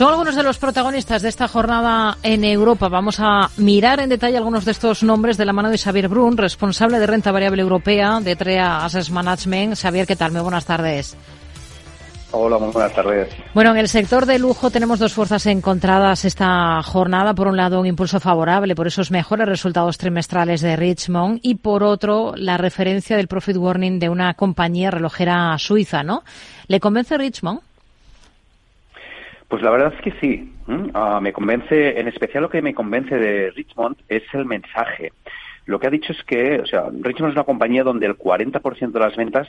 Son algunos de los protagonistas de esta jornada en Europa. Vamos a mirar en detalle algunos de estos nombres de la mano de Xavier Brun, responsable de renta variable europea de TREA Assets Management. Xavier, ¿qué tal? Muy buenas tardes. Hola, muy buenas tardes. Bueno, en el sector de lujo tenemos dos fuerzas encontradas esta jornada. Por un lado, un impulso favorable por esos mejores resultados trimestrales de Richmond y por otro, la referencia del profit warning de una compañía relojera suiza, ¿no? ¿Le convence Richmond? Pues la verdad es que sí. Ah, me convence, en especial lo que me convence de Richmond es el mensaje. Lo que ha dicho es que, o sea, Richmond es una compañía donde el 40% de las ventas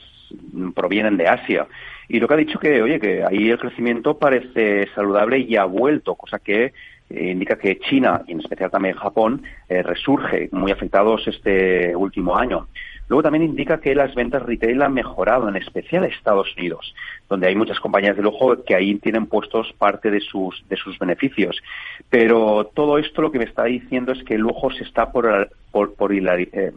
provienen de Asia. Y lo que ha dicho que, oye, que ahí el crecimiento parece saludable y ha vuelto, cosa que eh, indica que China, y en especial también Japón, eh, resurge, muy afectados este último año. Luego también indica que las ventas retail han mejorado, en especial Estados Unidos, donde hay muchas compañías de lujo que ahí tienen puestos parte de sus, de sus beneficios. Pero todo esto lo que me está diciendo es que el lujo se está por, eh,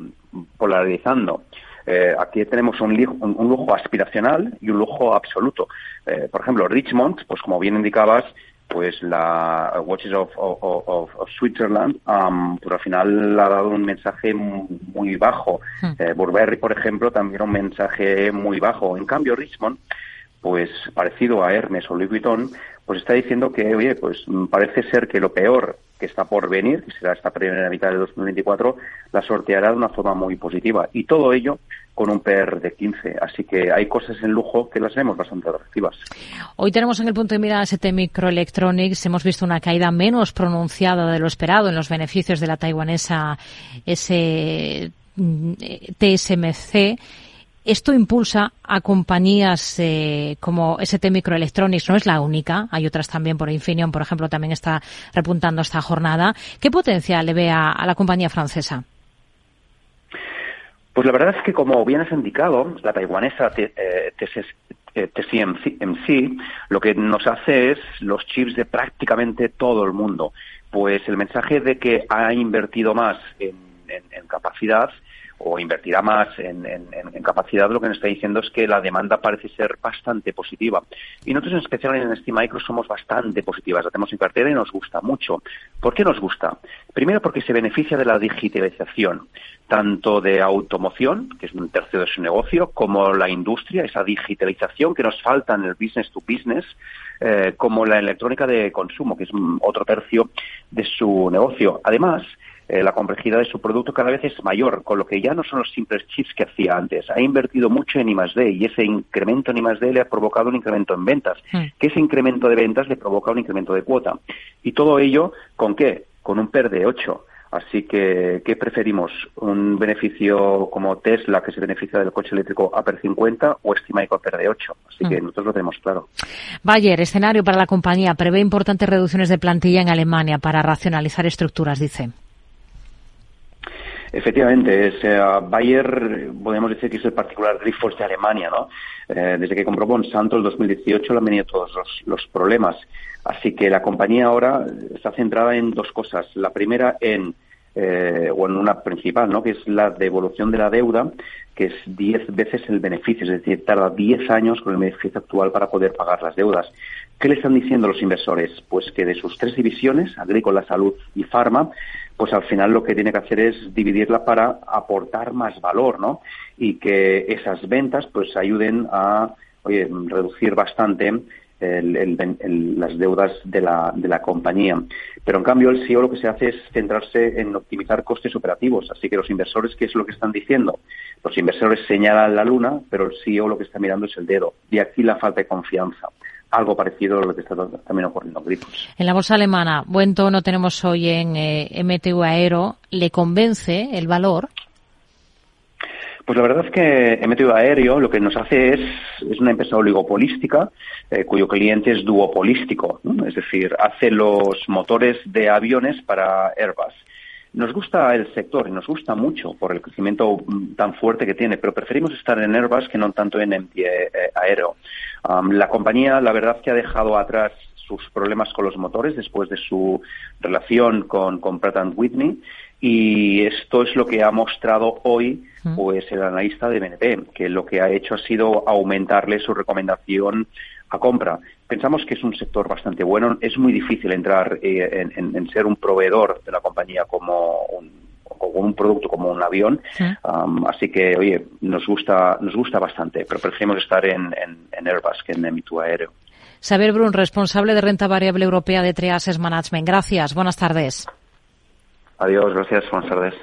polarizando. Eh, aquí tenemos un, un, lujo aspiracional y un lujo absoluto. Eh, por ejemplo, Richmond, pues como bien indicabas, pues la Watches of, of, of Switzerland, um, pues al final ha dado un mensaje muy bajo. Hmm. Eh, Burberry, por ejemplo, también un mensaje muy bajo. En cambio, Richmond, pues parecido a Hermes o Louis Vuitton, pues está diciendo que, oye, pues parece ser que lo peor que está por venir, que será esta primera mitad de 2024, la sorteará de una forma muy positiva. Y todo ello con un PER de 15. Así que hay cosas en lujo que las vemos bastante atractivas. Hoy tenemos en el punto de mira ST Microelectronics. Hemos visto una caída menos pronunciada de lo esperado en los beneficios de la taiwanesa TSMC. Esto impulsa a compañías eh, como ST Microelectronics, no es la única, hay otras también, por Infineon, por ejemplo, también está repuntando esta jornada. ¿Qué potencial le ve a la compañía francesa? Pues la verdad es que, como bien has indicado, la taiwanesa TSMC eh, lo que nos hace es los chips de prácticamente todo el mundo. Pues el mensaje de que ha invertido más en, capacidad o invertirá más en, capacidad, lo que nos está diciendo es que la demanda parece ser bastante positiva. Y nosotros, en especial en STMicro, somos bastante positivas. La tenemos en cartera y nos gusta mucho. ¿Por qué nos gusta? Primero, porque se beneficia de la digitalización tanto de automoción, que es un tercio de su negocio, como la industria, esa digitalización que nos falta en el business to business, eh, como la electrónica de consumo, que es otro tercio de su negocio. Además, eh, la complejidad de su producto cada vez es mayor, con lo que ya no son los simples chips que hacía antes. Ha invertido mucho en I+.D. y ese incremento en I+.D. le ha provocado un incremento en ventas, hmm. que ese incremento de ventas le provoca un incremento de cuota. Y todo ello, ¿con qué? Con un PER de 8 Así que, ¿qué preferimos? ¿Un beneficio como Tesla, que se beneficia del coche eléctrico per 50, o Estimaico per de 8? Así que mm. nosotros lo tenemos claro. Bayer, escenario para la compañía, prevé importantes reducciones de plantilla en Alemania para racionalizar estructuras, dice. Efectivamente, es, Bayer podemos decir que es el particular Grifols de Alemania, ¿no? Eh, desde que compró Monsanto en 2018 le han venido todos los, problemas. Así que la compañía ahora está centrada en dos cosas. La primera en eh, o en una principal, ¿no? que es la devolución de la deuda, que es 10 veces el beneficio, es decir, tarda 10 años con el beneficio actual para poder pagar las deudas. ¿Qué le están diciendo los inversores? Pues que de sus tres divisiones, agrícola, salud y farma, pues al final lo que tiene que hacer es dividirla para aportar más valor, ¿no? Y que esas ventas pues ayuden a oye, reducir bastante las deudas de la, de la compañía. Pero en cambio el CEO lo que se hace es centrarse en optimizar costes operativos. Así que los inversores, ¿qué es lo que están diciendo? Los inversores señalan la luna, pero el CEO lo que está mirando es el dedo. De aquí la falta de confianza algo parecido a lo que está también ocurriendo en Grifos. En la bolsa alemana, buen tono tenemos hoy en eh, MTU Aero. ¿Le convence el valor? Pues la verdad es que MTU Aéreo lo que nos hace es, es una empresa oligopolística eh, cuyo cliente es duopolístico, es decir, hace los motores de aviones para Airbus. Nos gusta el sector y nos gusta mucho por el crecimiento mm, tan fuerte que tiene, pero preferimos estar en Airbus que no tanto en MT eh, Aero. la compañía, la verdad, que ha dejado atrás sus problemas con los motores después de su relación con, con Pratt Whitney y esto es lo que ha mostrado hoy pues el analista de BNP, que lo que ha hecho ha sido aumentarle su recomendación a compra. pensamos que es un sector bastante bueno. Es muy difícil entrar eh, en, ser un proveedor de la compañía como un, un producto como un avión. así que, oye, nos gusta, nos gusta bastante, pero preferimos estar en, en Airbus que en Emitu Aéreo. Saber Brun, responsable de renta variable europea de Triases Management. Gracias. Buenas tardes. Adiós. Gracias. Buenas tardes.